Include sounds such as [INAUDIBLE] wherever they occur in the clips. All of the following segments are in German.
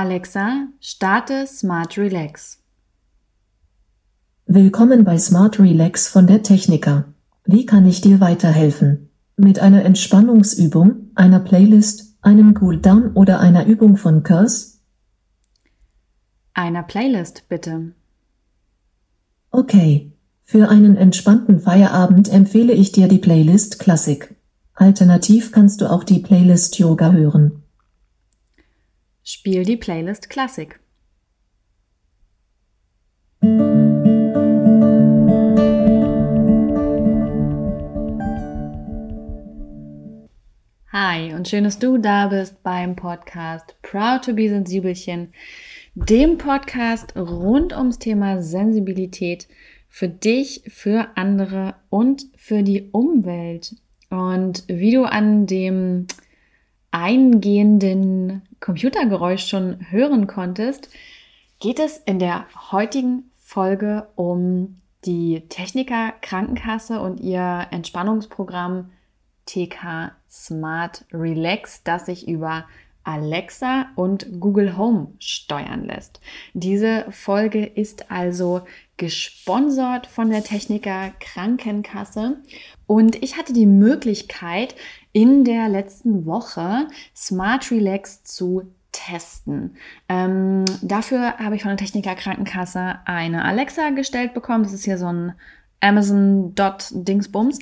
Alexa, starte Smart Relax. Willkommen bei Smart Relax von der Techniker. Wie kann ich dir weiterhelfen? Mit einer Entspannungsübung, einer Playlist, einem Cooldown oder einer Übung von Curse? Einer Playlist, bitte. Okay. Für einen entspannten Feierabend empfehle ich dir die Playlist Klassik. Alternativ kannst du auch die Playlist Yoga hören. Spiel die Playlist Klassik. Hi und schön, dass du da bist beim Podcast Proud to be Sensibelchen, dem Podcast rund ums Thema Sensibilität für dich, für andere und für die Umwelt. Und wie du an dem eingehenden Computergeräusch schon hören konntest, geht es in der heutigen Folge um die Techniker Krankenkasse und ihr Entspannungsprogramm TK Smart Relax, das sich über Alexa und Google Home steuern lässt. Diese Folge ist also gesponsert von der Techniker Krankenkasse und ich hatte die Möglichkeit, in der letzten Woche Smart Relax zu testen. Ähm, dafür habe ich von der Techniker Krankenkasse eine Alexa gestellt bekommen. Das ist hier so ein Amazon Dot Dingsbums.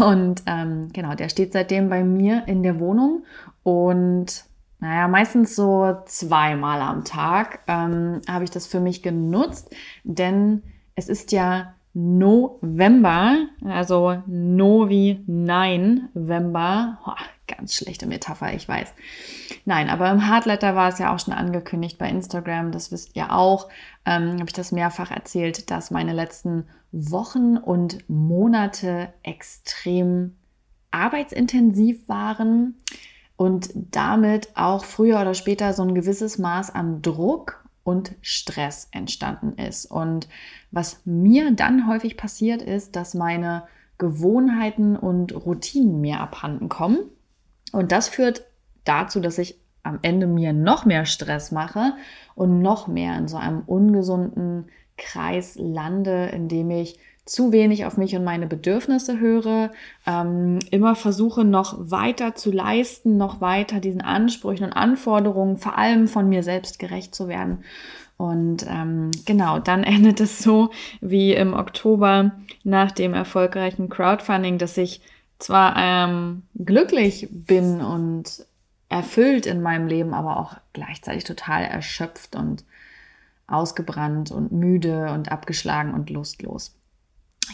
Und ähm, genau, der steht seitdem bei mir in der Wohnung. Und naja, meistens so zweimal am Tag ähm, habe ich das für mich genutzt, denn es ist ja November, also No wie Nein, November. Ganz schlechte Metapher, ich weiß. Nein, aber im Hardletter war es ja auch schon angekündigt bei Instagram, das wisst ihr auch, ähm, habe ich das mehrfach erzählt, dass meine letzten Wochen und Monate extrem arbeitsintensiv waren und damit auch früher oder später so ein gewisses Maß an Druck und Stress entstanden ist. Und was mir dann häufig passiert ist, dass meine Gewohnheiten und Routinen mir abhanden kommen. Und das führt dazu, dass ich am Ende mir noch mehr Stress mache und noch mehr in so einem ungesunden Kreis lande, in dem ich zu wenig auf mich und meine Bedürfnisse höre, ähm, immer versuche noch weiter zu leisten, noch weiter diesen Ansprüchen und Anforderungen, vor allem von mir selbst gerecht zu werden. Und ähm, genau, dann [LAUGHS] endet es so wie im Oktober nach dem erfolgreichen Crowdfunding, dass ich zwar ähm, glücklich bin und erfüllt in meinem Leben, aber auch gleichzeitig total erschöpft und ausgebrannt und müde und abgeschlagen und lustlos.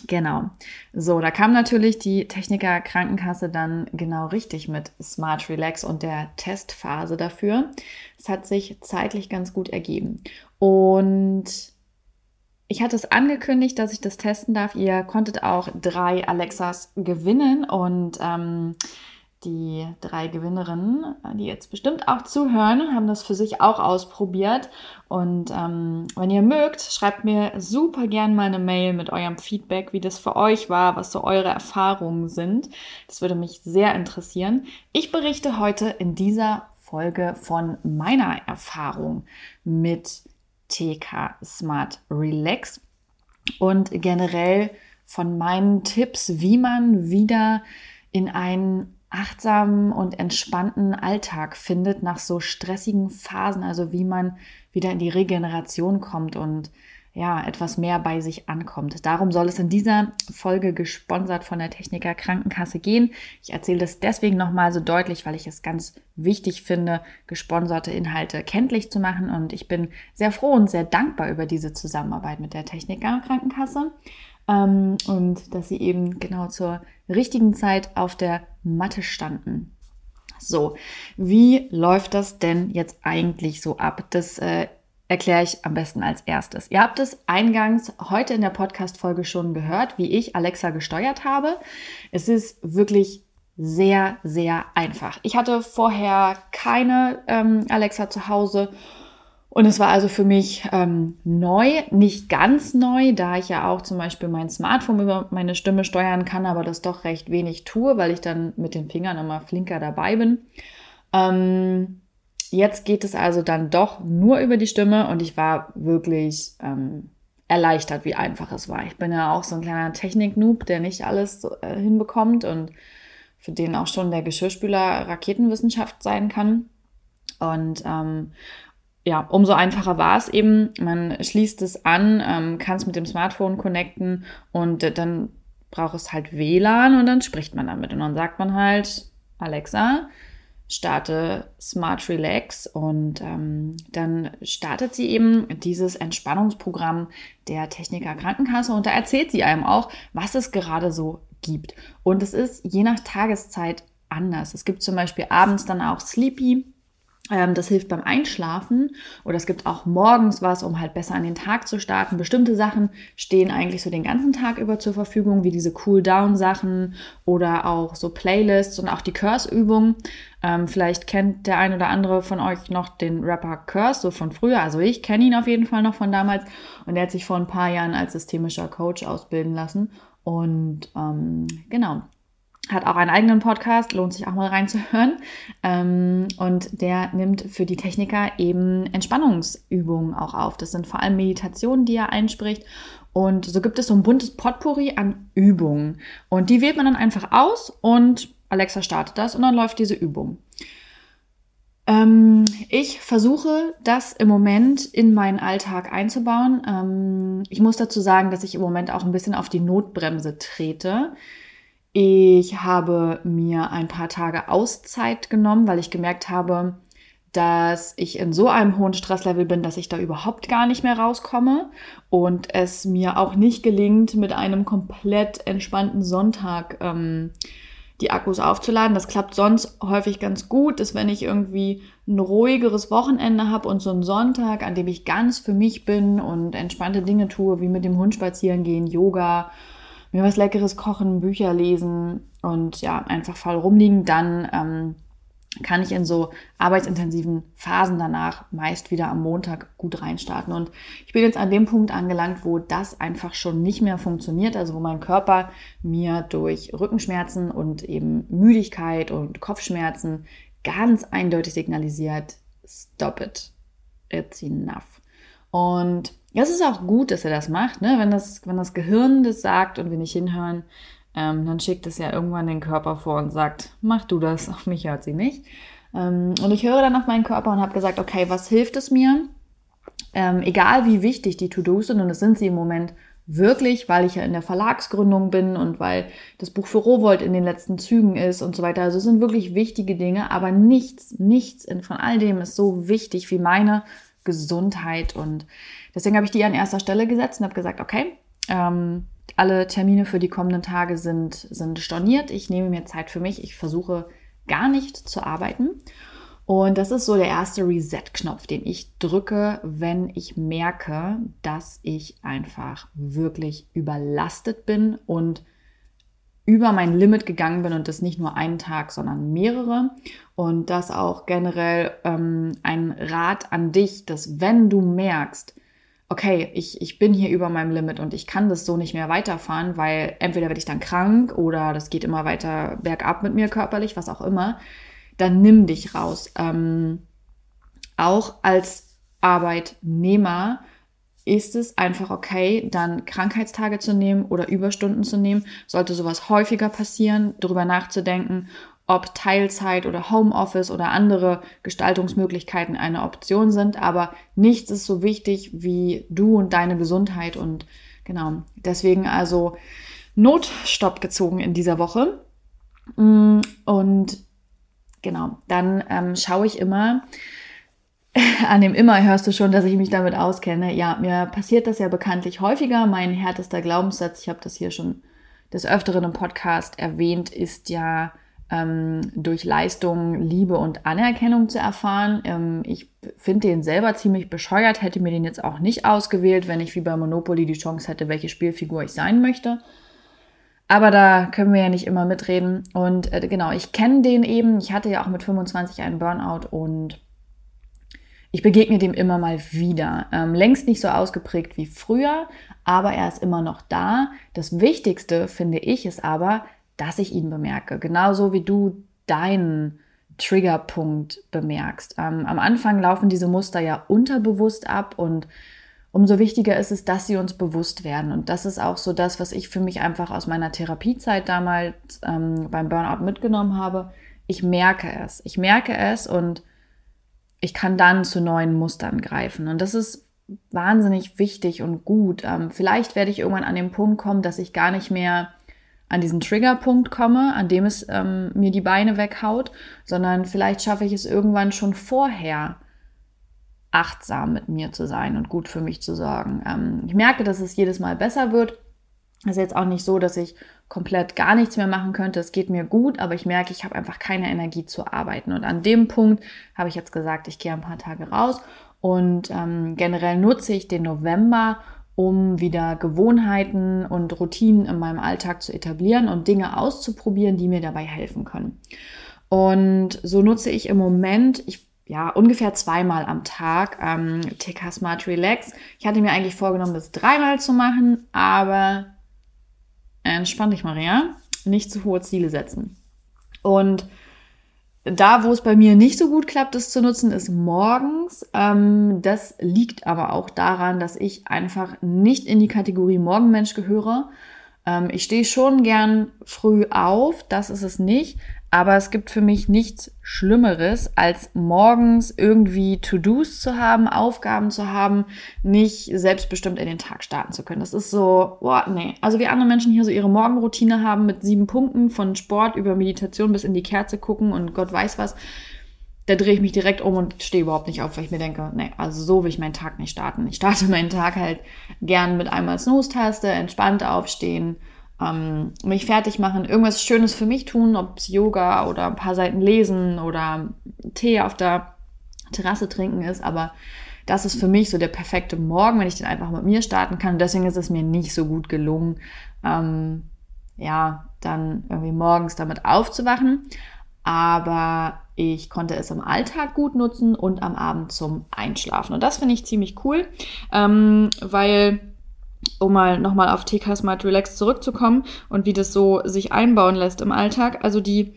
Genau. So, da kam natürlich die Techniker Krankenkasse dann genau richtig mit Smart Relax und der Testphase dafür. Es hat sich zeitlich ganz gut ergeben. Und ich hatte es angekündigt, dass ich das testen darf. Ihr konntet auch drei Alexas gewinnen und ähm, die drei Gewinnerinnen, die jetzt bestimmt auch zuhören, haben das für sich auch ausprobiert. Und ähm, wenn ihr mögt, schreibt mir super gern mal eine Mail mit eurem Feedback, wie das für euch war, was so eure Erfahrungen sind. Das würde mich sehr interessieren. Ich berichte heute in dieser Folge von meiner Erfahrung mit TK Smart Relax und generell von meinen Tipps, wie man wieder in einen achtsamen und entspannten Alltag findet nach so stressigen Phasen, also wie man wieder in die Regeneration kommt und ja, etwas mehr bei sich ankommt. Darum soll es in dieser Folge gesponsert von der Techniker Krankenkasse gehen. Ich erzähle das deswegen nochmal so deutlich, weil ich es ganz wichtig finde, gesponserte Inhalte kenntlich zu machen. Und ich bin sehr froh und sehr dankbar über diese Zusammenarbeit mit der Techniker Krankenkasse ähm, und dass sie eben genau zur richtigen Zeit auf der Matte standen. So, wie läuft das denn jetzt eigentlich so ab? Das äh, erkläre ich am besten als erstes. Ihr habt es eingangs heute in der Podcast-Folge schon gehört, wie ich Alexa gesteuert habe. Es ist wirklich sehr, sehr einfach. Ich hatte vorher keine ähm, Alexa zu Hause und es war also für mich ähm, neu, nicht ganz neu, da ich ja auch zum Beispiel mein Smartphone über meine Stimme steuern kann, aber das doch recht wenig tue, weil ich dann mit den Fingern immer flinker dabei bin. Ähm, jetzt geht es also dann doch nur über die Stimme und ich war wirklich ähm, erleichtert, wie einfach es war. Ich bin ja auch so ein kleiner Technik-Noob, der nicht alles äh, hinbekommt und für den auch schon der Geschirrspüler Raketenwissenschaft sein kann. Und ähm, ja, umso einfacher war es eben. Man schließt es an, ähm, kann es mit dem Smartphone connecten und äh, dann braucht es halt WLAN und dann spricht man damit. Und dann sagt man halt, Alexa, starte Smart Relax und ähm, dann startet sie eben dieses Entspannungsprogramm der Techniker Krankenkasse und da erzählt sie einem auch, was es gerade so gibt. Und es ist je nach Tageszeit anders. Es gibt zum Beispiel abends dann auch Sleepy. Ähm, das hilft beim Einschlafen oder es gibt auch morgens was, um halt besser an den Tag zu starten. Bestimmte Sachen stehen eigentlich so den ganzen Tag über zur Verfügung, wie diese Cool-Down-Sachen oder auch so Playlists und auch die Curse-Übungen. Ähm, vielleicht kennt der ein oder andere von euch noch den Rapper Curse, so von früher. Also ich kenne ihn auf jeden Fall noch von damals und er hat sich vor ein paar Jahren als systemischer Coach ausbilden lassen. Und ähm, genau, hat auch einen eigenen Podcast, lohnt sich auch mal reinzuhören. Ähm, und der nimmt für die Techniker eben Entspannungsübungen auch auf. Das sind vor allem Meditationen, die er einspricht. Und so gibt es so ein buntes Potpourri an Übungen. Und die wählt man dann einfach aus und Alexa startet das und dann läuft diese Übung. Ähm, ich versuche das im Moment in meinen Alltag einzubauen. Ähm, ich muss dazu sagen, dass ich im Moment auch ein bisschen auf die Notbremse trete. Ich habe mir ein paar Tage Auszeit genommen, weil ich gemerkt habe, dass ich in so einem hohen Stresslevel bin, dass ich da überhaupt gar nicht mehr rauskomme und es mir auch nicht gelingt, mit einem komplett entspannten Sonntag ähm, die Akkus aufzuladen. Das klappt sonst häufig ganz gut, dass wenn ich irgendwie ein ruhigeres Wochenende habe und so einen Sonntag, an dem ich ganz für mich bin und entspannte Dinge tue, wie mit dem Hund spazieren gehen, Yoga, mir was Leckeres kochen, Bücher lesen und ja, einfach faul rumliegen, dann ähm, kann ich in so arbeitsintensiven Phasen danach meist wieder am Montag gut reinstarten. Und ich bin jetzt an dem Punkt angelangt, wo das einfach schon nicht mehr funktioniert, also wo mein Körper mir durch Rückenschmerzen und eben Müdigkeit und Kopfschmerzen ganz eindeutig signalisiert, stop it, it's enough. Und es ist auch gut, dass er das macht, ne? wenn, das, wenn das Gehirn das sagt und wir nicht hinhören, ähm, dann schickt es ja irgendwann den Körper vor und sagt, mach du das, [LAUGHS] auf mich hört sie nicht. Ähm, und ich höre dann auf meinen Körper und habe gesagt, okay, was hilft es mir? Ähm, egal wie wichtig die To-Dos sind, und das sind sie im Moment wirklich, weil ich ja in der Verlagsgründung bin und weil das Buch für Rowold in den letzten Zügen ist und so weiter. Also es sind wirklich wichtige Dinge, aber nichts, nichts von all dem ist so wichtig wie meine Gesundheit. Und deswegen habe ich die an erster Stelle gesetzt und habe gesagt, okay, ähm, alle Termine für die kommenden Tage sind, sind storniert. Ich nehme mir Zeit für mich. Ich versuche gar nicht zu arbeiten. Und das ist so der erste Reset-Knopf, den ich drücke, wenn ich merke, dass ich einfach wirklich überlastet bin und über mein Limit gegangen bin und das nicht nur einen Tag, sondern mehrere. Und das auch generell ähm, ein Rat an dich, dass wenn du merkst, okay, ich, ich bin hier über meinem Limit und ich kann das so nicht mehr weiterfahren, weil entweder werde ich dann krank oder das geht immer weiter bergab mit mir körperlich, was auch immer, dann nimm dich raus. Ähm, auch als Arbeitnehmer ist es einfach okay, dann Krankheitstage zu nehmen oder Überstunden zu nehmen. Sollte sowas häufiger passieren, darüber nachzudenken, ob Teilzeit oder Homeoffice oder andere Gestaltungsmöglichkeiten eine Option sind. Aber nichts ist so wichtig wie du und deine Gesundheit. Und genau, deswegen also Notstopp gezogen in dieser Woche. Mm, und genau, dann ähm, schaue ich immer, [LAUGHS] an dem immer hörst du schon, dass ich mich damit auskenne. Ja, mir passiert das ja bekanntlich häufiger. Mein härtester Glaubenssatz, ich habe das hier schon des Öfteren im Podcast erwähnt, ist ja, ähm, durch Leistung Liebe und Anerkennung zu erfahren. Ähm, ich finde den selber ziemlich bescheuert, hätte mir den jetzt auch nicht ausgewählt, wenn ich wie bei Monopoly die Chance hätte, welche Spielfigur ich sein möchte. Aber da können wir ja nicht immer mitreden. Und äh, genau, ich kenne den eben. Ich hatte ja auch mit 25 einen Burnout und ich begegne dem immer mal wieder. Ähm, längst nicht so ausgeprägt wie früher, aber er ist immer noch da. Das Wichtigste, finde ich, ist aber, dass ich ihn bemerke. Genauso wie du deinen Triggerpunkt bemerkst. Ähm, am Anfang laufen diese Muster ja unterbewusst ab und umso wichtiger ist es, dass sie uns bewusst werden. Und das ist auch so das, was ich für mich einfach aus meiner Therapiezeit damals ähm, beim Burnout mitgenommen habe. Ich merke es. Ich merke es und ich kann dann zu neuen Mustern greifen. Und das ist wahnsinnig wichtig und gut. Ähm, vielleicht werde ich irgendwann an den Punkt kommen, dass ich gar nicht mehr an diesen Triggerpunkt komme, an dem es ähm, mir die Beine weghaut, sondern vielleicht schaffe ich es irgendwann schon vorher, achtsam mit mir zu sein und gut für mich zu sorgen. Ähm, ich merke, dass es jedes Mal besser wird. Es ist jetzt auch nicht so, dass ich komplett gar nichts mehr machen könnte. Es geht mir gut, aber ich merke, ich habe einfach keine Energie zu arbeiten. Und an dem Punkt habe ich jetzt gesagt, ich gehe ein paar Tage raus und ähm, generell nutze ich den November, um wieder Gewohnheiten und Routinen in meinem Alltag zu etablieren und Dinge auszuprobieren, die mir dabei helfen können. Und so nutze ich im Moment, ich ja, ungefähr zweimal am Tag ähm, TK Smart Relax. Ich hatte mir eigentlich vorgenommen, das dreimal zu machen, aber entspann dich, Maria. Nicht zu hohe Ziele setzen. Und da, wo es bei mir nicht so gut klappt, das zu nutzen, ist morgens. Ähm, das liegt aber auch daran, dass ich einfach nicht in die Kategorie Morgenmensch gehöre. Ähm, ich stehe schon gern früh auf, das ist es nicht. Aber es gibt für mich nichts Schlimmeres, als morgens irgendwie To-Dos zu haben, Aufgaben zu haben, nicht selbstbestimmt in den Tag starten zu können. Das ist so, boah, nee. Also wie andere Menschen hier so ihre Morgenroutine haben mit sieben Punkten von Sport über Meditation bis in die Kerze gucken und Gott weiß was, da drehe ich mich direkt um und stehe überhaupt nicht auf, weil ich mir denke, nee, also so will ich meinen Tag nicht starten. Ich starte meinen Tag halt gern mit einmal Snooze-Taste, entspannt aufstehen, ähm, mich fertig machen, irgendwas Schönes für mich tun, ob es Yoga oder ein paar Seiten lesen oder Tee auf der Terrasse trinken ist, aber das ist für mich so der perfekte Morgen, wenn ich den einfach mit mir starten kann. Und deswegen ist es mir nicht so gut gelungen, ähm, ja, dann irgendwie morgens damit aufzuwachen. Aber ich konnte es im Alltag gut nutzen und am Abend zum Einschlafen. Und das finde ich ziemlich cool, ähm, weil um mal nochmal auf TK Smart Relax zurückzukommen und wie das so sich einbauen lässt im Alltag. Also die,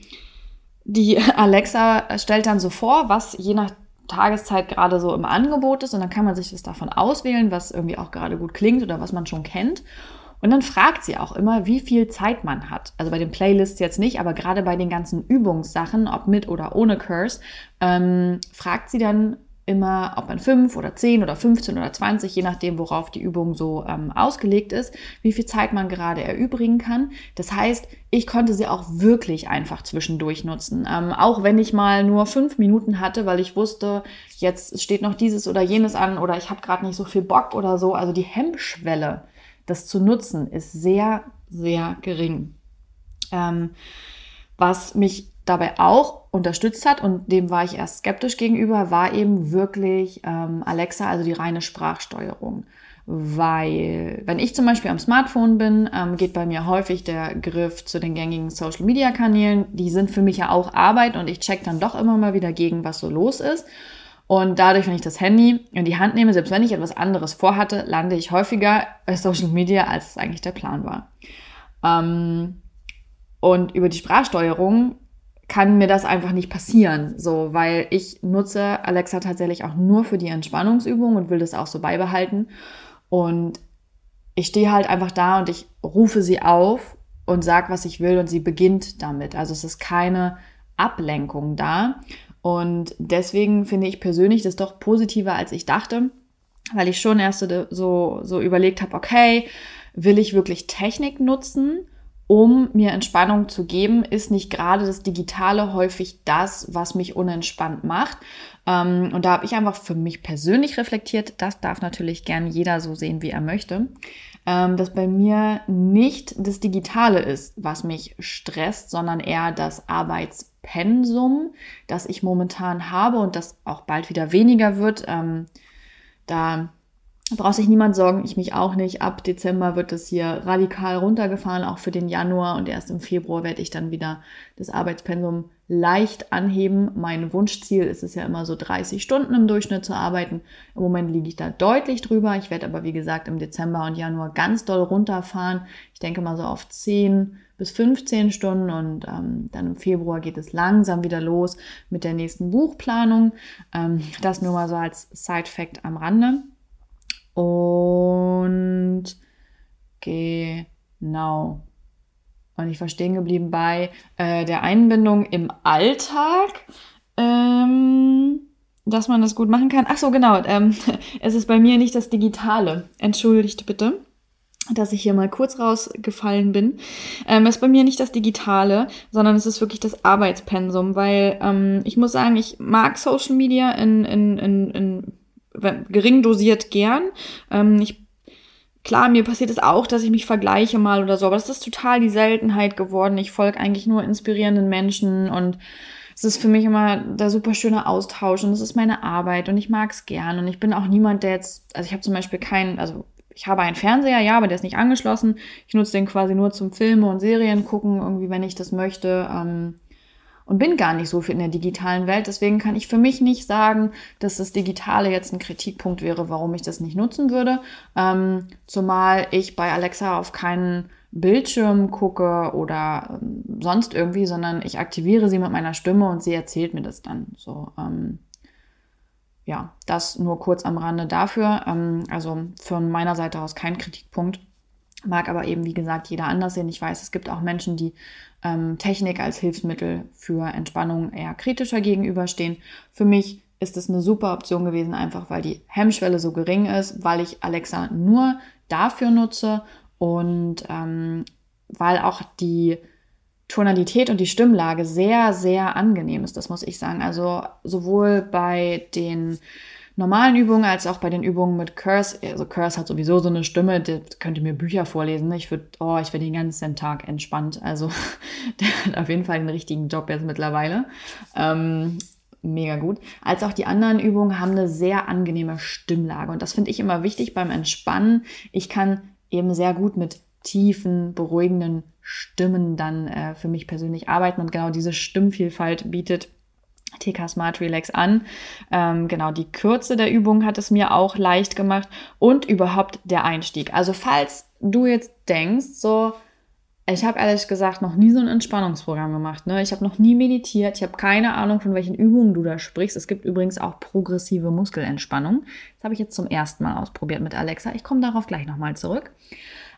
die [LAUGHS] Alexa stellt dann so vor, was je nach Tageszeit gerade so im Angebot ist und dann kann man sich das davon auswählen, was irgendwie auch gerade gut klingt oder was man schon kennt. Und dann fragt sie auch immer, wie viel Zeit man hat. Also bei den Playlists jetzt nicht, aber gerade bei den ganzen Übungssachen, ob mit oder ohne Curse, ähm, fragt sie dann, immer, ob man 5 oder 10 oder 15 oder 20, je nachdem, worauf die Übung so ähm, ausgelegt ist, wie viel Zeit man gerade erübrigen kann. Das heißt, ich konnte sie auch wirklich einfach zwischendurch nutzen. Ähm, auch wenn ich mal nur fünf Minuten hatte, weil ich wusste, jetzt steht noch dieses oder jenes an oder ich habe gerade nicht so viel Bock oder so. Also die Hemmschwelle, das zu nutzen, ist sehr, sehr gering. Ähm, was mich dabei auch unterstützt hat und dem war ich erst skeptisch gegenüber, war eben wirklich ähm, Alexa, also die reine Sprachsteuerung. Weil, wenn ich zum Beispiel am Smartphone bin, ähm, geht bei mir häufig der Griff zu den gängigen Social Media Kanälen. Die sind für mich ja auch Arbeit und ich check dann doch immer mal wieder gegen, was so los ist. Und dadurch, wenn ich das Handy in die Hand nehme, selbst wenn ich etwas anderes vorhatte, lande ich häufiger bei Social Media, als es eigentlich der Plan war. Ähm, und über die Sprachsteuerung kann mir das einfach nicht passieren, so, weil ich nutze Alexa tatsächlich auch nur für die Entspannungsübung und will das auch so beibehalten. Und ich stehe halt einfach da und ich rufe sie auf und sage, was ich will und sie beginnt damit. Also es ist keine Ablenkung da. Und deswegen finde ich persönlich das doch positiver, als ich dachte, weil ich schon erst so, so überlegt habe, okay, will ich wirklich Technik nutzen? Um mir Entspannung zu geben, ist nicht gerade das Digitale häufig das, was mich unentspannt macht. Ähm, und da habe ich einfach für mich persönlich reflektiert, das darf natürlich gern jeder so sehen, wie er möchte, ähm, dass bei mir nicht das Digitale ist, was mich stresst, sondern eher das Arbeitspensum, das ich momentan habe und das auch bald wieder weniger wird. Ähm, da braucht sich niemand sorgen, ich mich auch nicht. Ab Dezember wird es hier radikal runtergefahren, auch für den Januar. Und erst im Februar werde ich dann wieder das Arbeitspensum leicht anheben. Mein Wunschziel ist es ja immer so 30 Stunden im Durchschnitt zu arbeiten. Im Moment liege ich da deutlich drüber. Ich werde aber, wie gesagt, im Dezember und Januar ganz doll runterfahren. Ich denke mal so auf 10 bis 15 Stunden und ähm, dann im Februar geht es langsam wieder los mit der nächsten Buchplanung. Ähm, das nur mal so als Side-Fact am Rande. Und genau. Und ich war stehen geblieben bei äh, der Einbindung im Alltag, ähm, dass man das gut machen kann. Ach so, genau. Ähm, [LAUGHS] es ist bei mir nicht das Digitale. Entschuldigt bitte dass ich hier mal kurz rausgefallen bin. Ähm, es ist bei mir nicht das Digitale, sondern es ist wirklich das Arbeitspensum, weil ähm, ich muss sagen, ich mag Social Media in, in, in, in gering dosiert gern. Ähm, ich, klar, mir passiert es auch, dass ich mich vergleiche mal oder so, aber das ist total die Seltenheit geworden. Ich folge eigentlich nur inspirierenden Menschen und es ist für mich immer der super schöne Austausch und es ist meine Arbeit und ich mag es gern und ich bin auch niemand, der jetzt, also ich habe zum Beispiel keinen, also ich habe einen Fernseher, ja, aber der ist nicht angeschlossen. Ich nutze den quasi nur zum Filme und Serien gucken, irgendwie, wenn ich das möchte. Ähm, und bin gar nicht so viel in der digitalen Welt. Deswegen kann ich für mich nicht sagen, dass das Digitale jetzt ein Kritikpunkt wäre, warum ich das nicht nutzen würde. Ähm, zumal ich bei Alexa auf keinen Bildschirm gucke oder ähm, sonst irgendwie, sondern ich aktiviere sie mit meiner Stimme und sie erzählt mir das dann. So, ähm, ja, das nur kurz am Rande dafür. Ähm, also von meiner Seite aus kein Kritikpunkt. Mag aber eben, wie gesagt, jeder anders sehen. Ich weiß, es gibt auch Menschen, die ähm, Technik als Hilfsmittel für Entspannung eher kritischer gegenüberstehen. Für mich ist es eine super Option gewesen, einfach weil die Hemmschwelle so gering ist, weil ich Alexa nur dafür nutze und ähm, weil auch die Tonalität und die Stimmlage sehr, sehr angenehm ist, das muss ich sagen. Also sowohl bei den normalen Übungen als auch bei den Übungen mit Curse. Also Curse hat sowieso so eine Stimme, der könnte mir Bücher vorlesen. Ich würde, oh, ich werde den ganzen Tag entspannt. Also [LAUGHS] der hat auf jeden Fall den richtigen Job jetzt mittlerweile. Ähm, mega gut. Als auch die anderen Übungen haben eine sehr angenehme Stimmlage. Und das finde ich immer wichtig beim Entspannen. Ich kann eben sehr gut mit tiefen, beruhigenden Stimmen dann äh, für mich persönlich arbeiten. Und genau diese Stimmvielfalt bietet TK Smart Relax an. Ähm, genau, die Kürze der Übung hat es mir auch leicht gemacht und überhaupt der Einstieg. Also falls du jetzt denkst, so, ich habe ehrlich gesagt noch nie so ein Entspannungsprogramm gemacht. Ne? Ich habe noch nie meditiert. Ich habe keine Ahnung, von welchen Übungen du da sprichst. Es gibt übrigens auch progressive Muskelentspannung. Das habe ich jetzt zum ersten Mal ausprobiert mit Alexa. Ich komme darauf gleich nochmal zurück.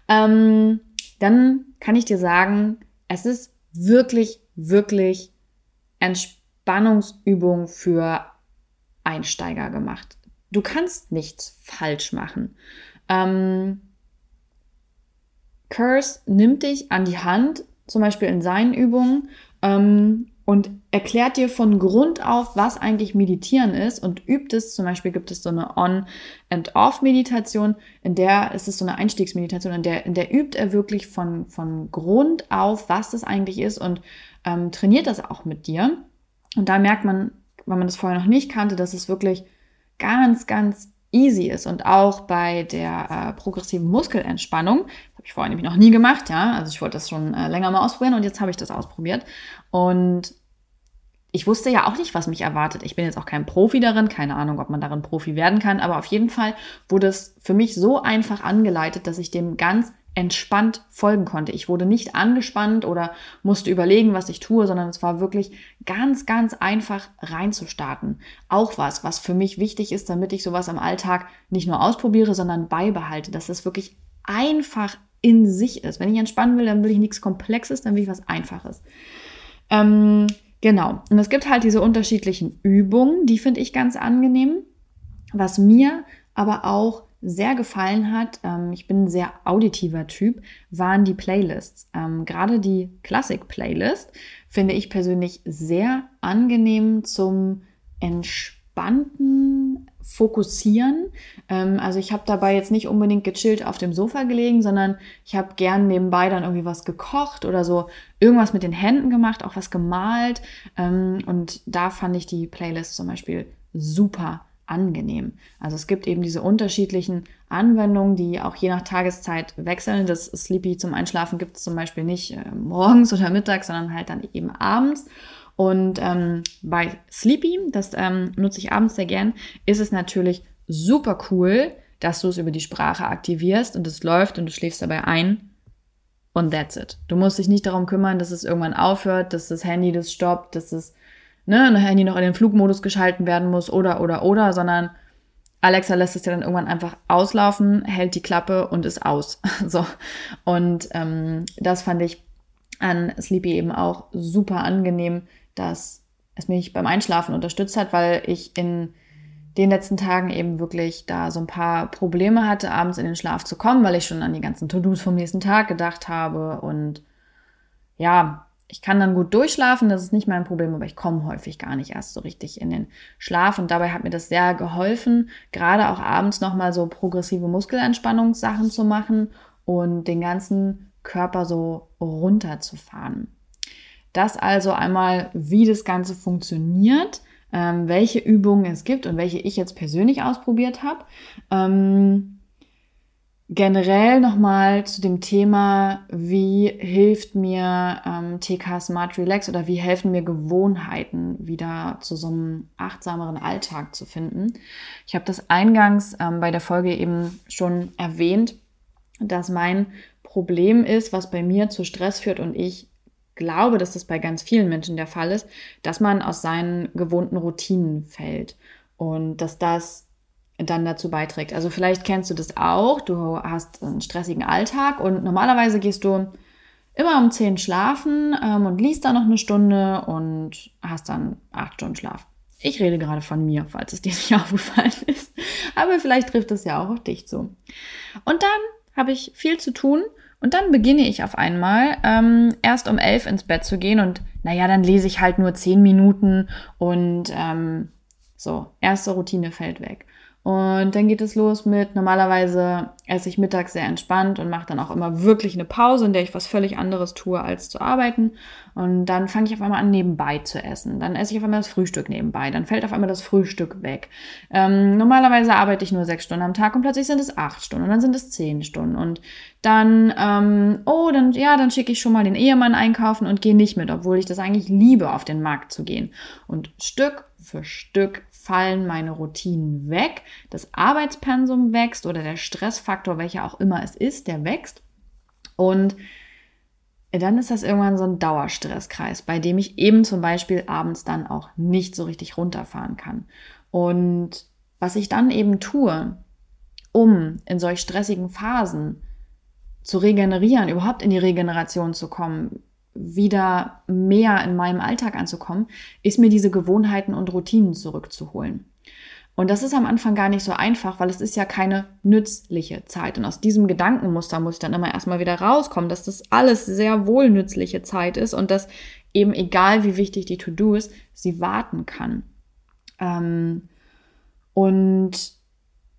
Ähm, dann kann ich dir sagen, es ist wirklich, wirklich entspannt Spannungsübung für Einsteiger gemacht. Du kannst nichts falsch machen. Ähm, Curse nimmt dich an die Hand, zum Beispiel in seinen Übungen, ähm, und erklärt dir von Grund auf, was eigentlich Meditieren ist und übt es. Zum Beispiel gibt es so eine On- and Off-Meditation, in der ist es so eine Einstiegsmeditation, in der, in der übt er wirklich von, von Grund auf, was das eigentlich ist und ähm, trainiert das auch mit dir. Und da merkt man, wenn man das vorher noch nicht kannte, dass es wirklich ganz, ganz easy ist. Und auch bei der äh, progressiven Muskelentspannung, habe ich vorher nämlich noch nie gemacht, ja. Also ich wollte das schon äh, länger mal ausprobieren und jetzt habe ich das ausprobiert. Und ich wusste ja auch nicht, was mich erwartet. Ich bin jetzt auch kein Profi darin, keine Ahnung, ob man darin Profi werden kann, aber auf jeden Fall wurde es für mich so einfach angeleitet, dass ich dem ganz entspannt folgen konnte. Ich wurde nicht angespannt oder musste überlegen, was ich tue, sondern es war wirklich ganz, ganz einfach reinzustarten. Auch was, was für mich wichtig ist, damit ich sowas im Alltag nicht nur ausprobiere, sondern beibehalte, dass es wirklich einfach in sich ist. Wenn ich entspannen will, dann will ich nichts Komplexes, dann will ich was Einfaches. Ähm, genau. Und es gibt halt diese unterschiedlichen Übungen, die finde ich ganz angenehm. Was mir aber auch sehr gefallen hat, ähm, ich bin ein sehr auditiver Typ, waren die Playlists. Ähm, Gerade die Classic-Playlist finde ich persönlich sehr angenehm zum entspannten Fokussieren. Ähm, also ich habe dabei jetzt nicht unbedingt gechillt auf dem Sofa gelegen, sondern ich habe gern nebenbei dann irgendwie was gekocht oder so irgendwas mit den Händen gemacht, auch was gemalt. Ähm, und da fand ich die Playlist zum Beispiel super angenehm. Also es gibt eben diese unterschiedlichen Anwendungen, die auch je nach Tageszeit wechseln. Das Sleepy zum Einschlafen gibt es zum Beispiel nicht äh, morgens oder mittags, sondern halt dann eben abends. Und ähm, bei Sleepy, das ähm, nutze ich abends sehr gern, ist es natürlich super cool, dass du es über die Sprache aktivierst und es läuft und du schläfst dabei ein. Und that's it. Du musst dich nicht darum kümmern, dass es irgendwann aufhört, dass das Handy das stoppt, dass es ne, ein Handy noch in den Flugmodus geschalten werden muss oder oder oder, sondern Alexa lässt es ja dann irgendwann einfach auslaufen, hält die Klappe und ist aus. [LAUGHS] so. Und ähm, das fand ich an Sleepy eben auch super angenehm, dass es mich beim Einschlafen unterstützt hat, weil ich in den letzten Tagen eben wirklich da so ein paar Probleme hatte, abends in den Schlaf zu kommen, weil ich schon an die ganzen To-Dos vom nächsten Tag gedacht habe. Und ja, ich kann dann gut durchschlafen, das ist nicht mein Problem, aber ich komme häufig gar nicht erst so richtig in den Schlaf. Und dabei hat mir das sehr geholfen, gerade auch abends nochmal so progressive Muskelentspannungssachen zu machen und den ganzen Körper so runterzufahren. Das also einmal, wie das Ganze funktioniert, ähm, welche Übungen es gibt und welche ich jetzt persönlich ausprobiert habe. Generell nochmal zu dem Thema, wie hilft mir ähm, TK Smart Relax oder wie helfen mir Gewohnheiten wieder zu so einem achtsameren Alltag zu finden. Ich habe das eingangs ähm, bei der Folge eben schon erwähnt, dass mein Problem ist, was bei mir zu Stress führt und ich glaube, dass das bei ganz vielen Menschen der Fall ist, dass man aus seinen gewohnten Routinen fällt und dass das dann dazu beiträgt. Also vielleicht kennst du das auch, du hast einen stressigen Alltag und normalerweise gehst du immer um 10 schlafen ähm, und liest dann noch eine Stunde und hast dann 8 Stunden Schlaf. Ich rede gerade von mir, falls es dir [LAUGHS] nicht aufgefallen ist. Aber vielleicht trifft es ja auch auf dich zu. Und dann habe ich viel zu tun und dann beginne ich auf einmal ähm, erst um elf ins Bett zu gehen und naja, dann lese ich halt nur zehn Minuten und ähm, so, erste Routine fällt weg. Und dann geht es los mit, normalerweise esse ich mittags sehr entspannt und mache dann auch immer wirklich eine Pause, in der ich was völlig anderes tue, als zu arbeiten. Und dann fange ich auf einmal an, nebenbei zu essen. Dann esse ich auf einmal das Frühstück nebenbei. Dann fällt auf einmal das Frühstück weg. Ähm, normalerweise arbeite ich nur sechs Stunden am Tag und plötzlich sind es acht Stunden und dann sind es zehn Stunden. Und dann, ähm, oh, dann, ja, dann schicke ich schon mal den Ehemann einkaufen und gehe nicht mit, obwohl ich das eigentlich liebe, auf den Markt zu gehen. Und Stück für Stück fallen meine Routinen weg, das Arbeitspensum wächst oder der Stressfaktor, welcher auch immer es ist, der wächst. Und dann ist das irgendwann so ein Dauerstresskreis, bei dem ich eben zum Beispiel abends dann auch nicht so richtig runterfahren kann. Und was ich dann eben tue, um in solch stressigen Phasen zu regenerieren, überhaupt in die Regeneration zu kommen, wieder mehr in meinem Alltag anzukommen, ist mir diese Gewohnheiten und Routinen zurückzuholen. Und das ist am Anfang gar nicht so einfach, weil es ist ja keine nützliche Zeit. Und aus diesem Gedankenmuster muss ich dann immer erstmal wieder rauskommen, dass das alles sehr wohl nützliche Zeit ist und dass eben egal wie wichtig die To-Do ist, sie warten kann. Ähm, und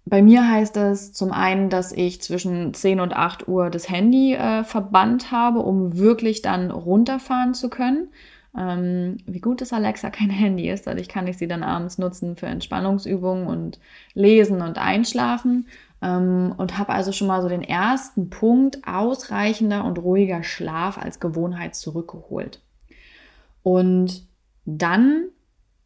bei mir heißt das zum einen, dass ich zwischen 10 und 8 Uhr das Handy äh, verbannt habe, um wirklich dann runterfahren zu können. Ähm, wie gut dass Alexa kein [LAUGHS] Handy ist, dadurch kann ich sie dann abends nutzen für Entspannungsübungen und Lesen und Einschlafen. Ähm, und habe also schon mal so den ersten Punkt ausreichender und ruhiger Schlaf als Gewohnheit zurückgeholt. Und dann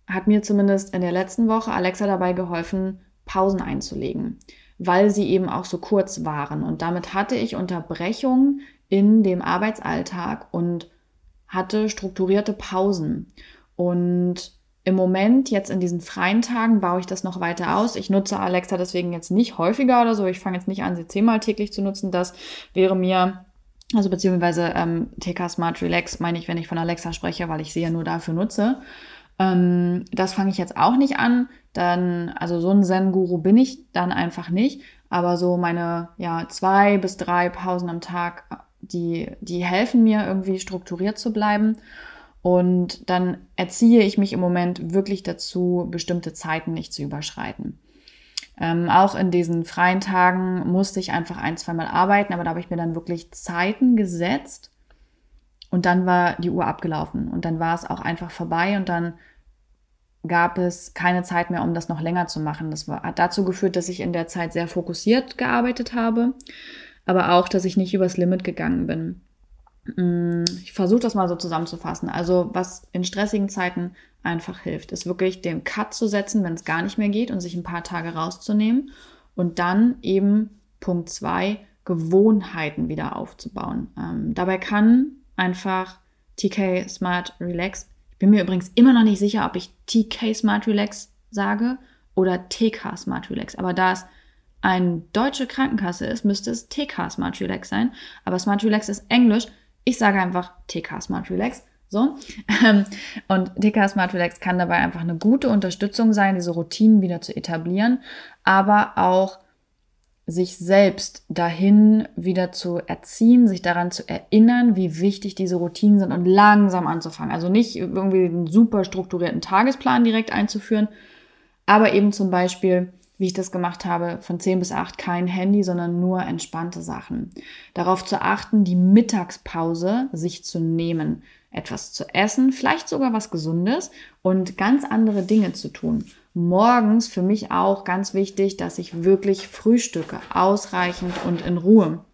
hat mir zumindest in der letzten Woche Alexa dabei geholfen, Pausen einzulegen, weil sie eben auch so kurz waren. Und damit hatte ich Unterbrechungen in dem Arbeitsalltag und hatte strukturierte Pausen. Und im Moment, jetzt in diesen freien Tagen, baue ich das noch weiter aus. Ich nutze Alexa deswegen jetzt nicht häufiger oder so. Ich fange jetzt nicht an, sie zehnmal täglich zu nutzen. Das wäre mir, also beziehungsweise ähm, TK Smart Relax meine ich, wenn ich von Alexa spreche, weil ich sie ja nur dafür nutze. Ähm, das fange ich jetzt auch nicht an. Dann, also so ein Zen-Guru bin ich dann einfach nicht. Aber so meine ja, zwei bis drei Pausen am Tag, die, die helfen mir irgendwie strukturiert zu bleiben. Und dann erziehe ich mich im Moment wirklich dazu, bestimmte Zeiten nicht zu überschreiten. Ähm, auch in diesen freien Tagen musste ich einfach ein, zweimal arbeiten, aber da habe ich mir dann wirklich Zeiten gesetzt, und dann war die Uhr abgelaufen und dann war es auch einfach vorbei und dann gab es keine Zeit mehr, um das noch länger zu machen. Das war, hat dazu geführt, dass ich in der Zeit sehr fokussiert gearbeitet habe, aber auch, dass ich nicht übers Limit gegangen bin. Mm, ich versuche das mal so zusammenzufassen. Also was in stressigen Zeiten einfach hilft, ist wirklich den Cut zu setzen, wenn es gar nicht mehr geht und sich ein paar Tage rauszunehmen und dann eben Punkt zwei Gewohnheiten wieder aufzubauen. Ähm, dabei kann einfach TK Smart Relax ich bin mir übrigens immer noch nicht sicher, ob ich TK Smart Relax sage oder TK Smart Relax. Aber da es eine deutsche Krankenkasse ist, müsste es TK Smart Relax sein. Aber Smart Relax ist Englisch. Ich sage einfach TK Smart Relax. So. Und TK Smart Relax kann dabei einfach eine gute Unterstützung sein, diese Routinen wieder zu etablieren, aber auch sich selbst dahin wieder zu erziehen, sich daran zu erinnern, wie wichtig diese Routinen sind und langsam anzufangen. Also nicht irgendwie einen super strukturierten Tagesplan direkt einzuführen, aber eben zum Beispiel, wie ich das gemacht habe, von 10 bis 8 kein Handy, sondern nur entspannte Sachen. Darauf zu achten, die Mittagspause sich zu nehmen, etwas zu essen, vielleicht sogar was Gesundes und ganz andere Dinge zu tun morgens für mich auch ganz wichtig, dass ich wirklich frühstücke, ausreichend und in Ruhe.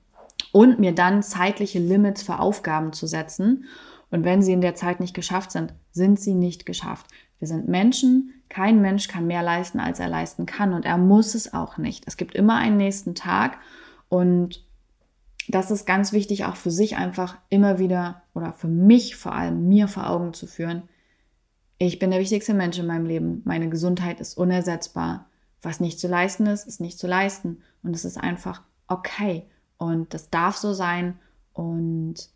Und mir dann zeitliche Limits für Aufgaben zu setzen. Und wenn sie in der Zeit nicht geschafft sind, sind sie nicht geschafft. Wir sind Menschen. Kein Mensch kann mehr leisten, als er leisten kann. Und er muss es auch nicht. Es gibt immer einen nächsten Tag. Und das ist ganz wichtig, auch für sich einfach immer wieder oder für mich vor allem mir vor Augen zu führen. Ich bin der wichtigste Mensch in meinem Leben. Meine Gesundheit ist unersetzbar. Was nicht zu leisten ist, ist nicht zu leisten. Und es ist einfach okay. Und das darf so sein. Und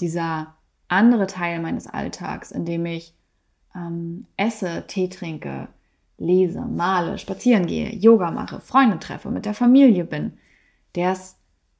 dieser andere Teil meines Alltags, in dem ich ähm, esse, Tee trinke, lese, male, spazieren gehe, Yoga mache, Freunde treffe, mit der Familie bin, der ist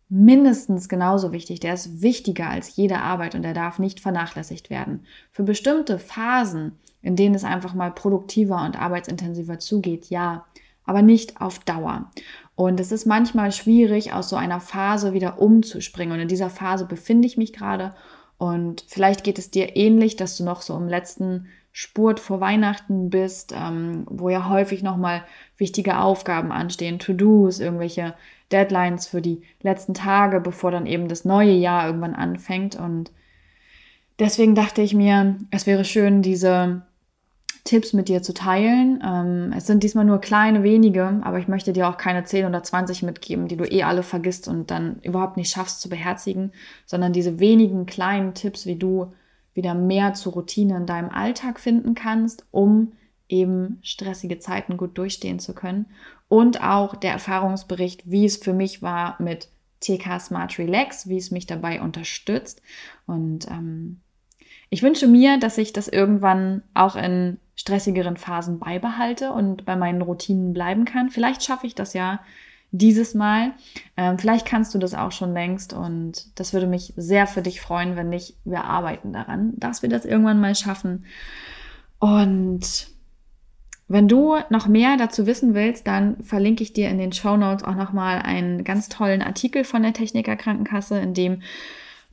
mindestens genauso wichtig, der ist wichtiger als jede Arbeit und der darf nicht vernachlässigt werden. Für bestimmte Phasen, in denen es einfach mal produktiver und arbeitsintensiver zugeht, ja, aber nicht auf Dauer. Und es ist manchmal schwierig, aus so einer Phase wieder umzuspringen. Und in dieser Phase befinde ich mich gerade. Und vielleicht geht es dir ähnlich, dass du noch so im letzten Spurt vor Weihnachten bist, ähm, wo ja häufig nochmal wichtige Aufgaben anstehen, To-Dos, irgendwelche Deadlines für die letzten Tage, bevor dann eben das neue Jahr irgendwann anfängt. Und deswegen dachte ich mir, es wäre schön, diese Tipps mit dir zu teilen. Ähm, es sind diesmal nur kleine, wenige, aber ich möchte dir auch keine 10 oder 20 mitgeben, die du eh alle vergisst und dann überhaupt nicht schaffst zu beherzigen, sondern diese wenigen kleinen Tipps, wie du wieder mehr zur Routine in deinem Alltag finden kannst, um eben stressige Zeiten gut durchstehen zu können. Und auch der Erfahrungsbericht, wie es für mich war mit TK Smart Relax, wie es mich dabei unterstützt. Und ähm, ich wünsche mir, dass ich das irgendwann auch in stressigeren Phasen beibehalte und bei meinen Routinen bleiben kann. Vielleicht schaffe ich das ja dieses Mal. Ähm, vielleicht kannst du das auch schon längst und das würde mich sehr für dich freuen, wenn nicht, wir arbeiten daran, dass wir das irgendwann mal schaffen. Und wenn du noch mehr dazu wissen willst, dann verlinke ich dir in den Show Notes auch nochmal einen ganz tollen Artikel von der Techniker Krankenkasse, in dem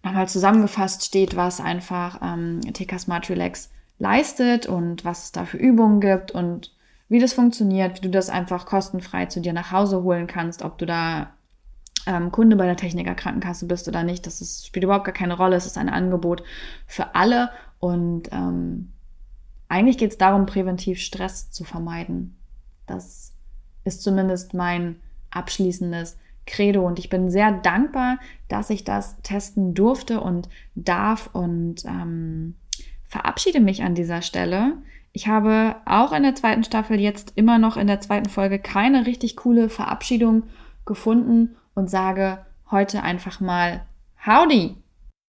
nochmal zusammengefasst steht, was einfach ähm, TK Smart Relax leistet und was es da für Übungen gibt und wie das funktioniert, wie du das einfach kostenfrei zu dir nach Hause holen kannst, ob du da ähm, Kunde bei der Techniker Krankenkasse bist oder nicht. Das ist, spielt überhaupt gar keine Rolle. Es ist ein Angebot für alle und ähm, eigentlich geht es darum, präventiv Stress zu vermeiden. Das ist zumindest mein abschließendes Credo und ich bin sehr dankbar, dass ich das testen durfte und darf und ähm, verabschiede mich an dieser Stelle. Ich habe auch in der zweiten Staffel jetzt immer noch in der zweiten Folge keine richtig coole Verabschiedung gefunden und sage heute einfach mal Howdy!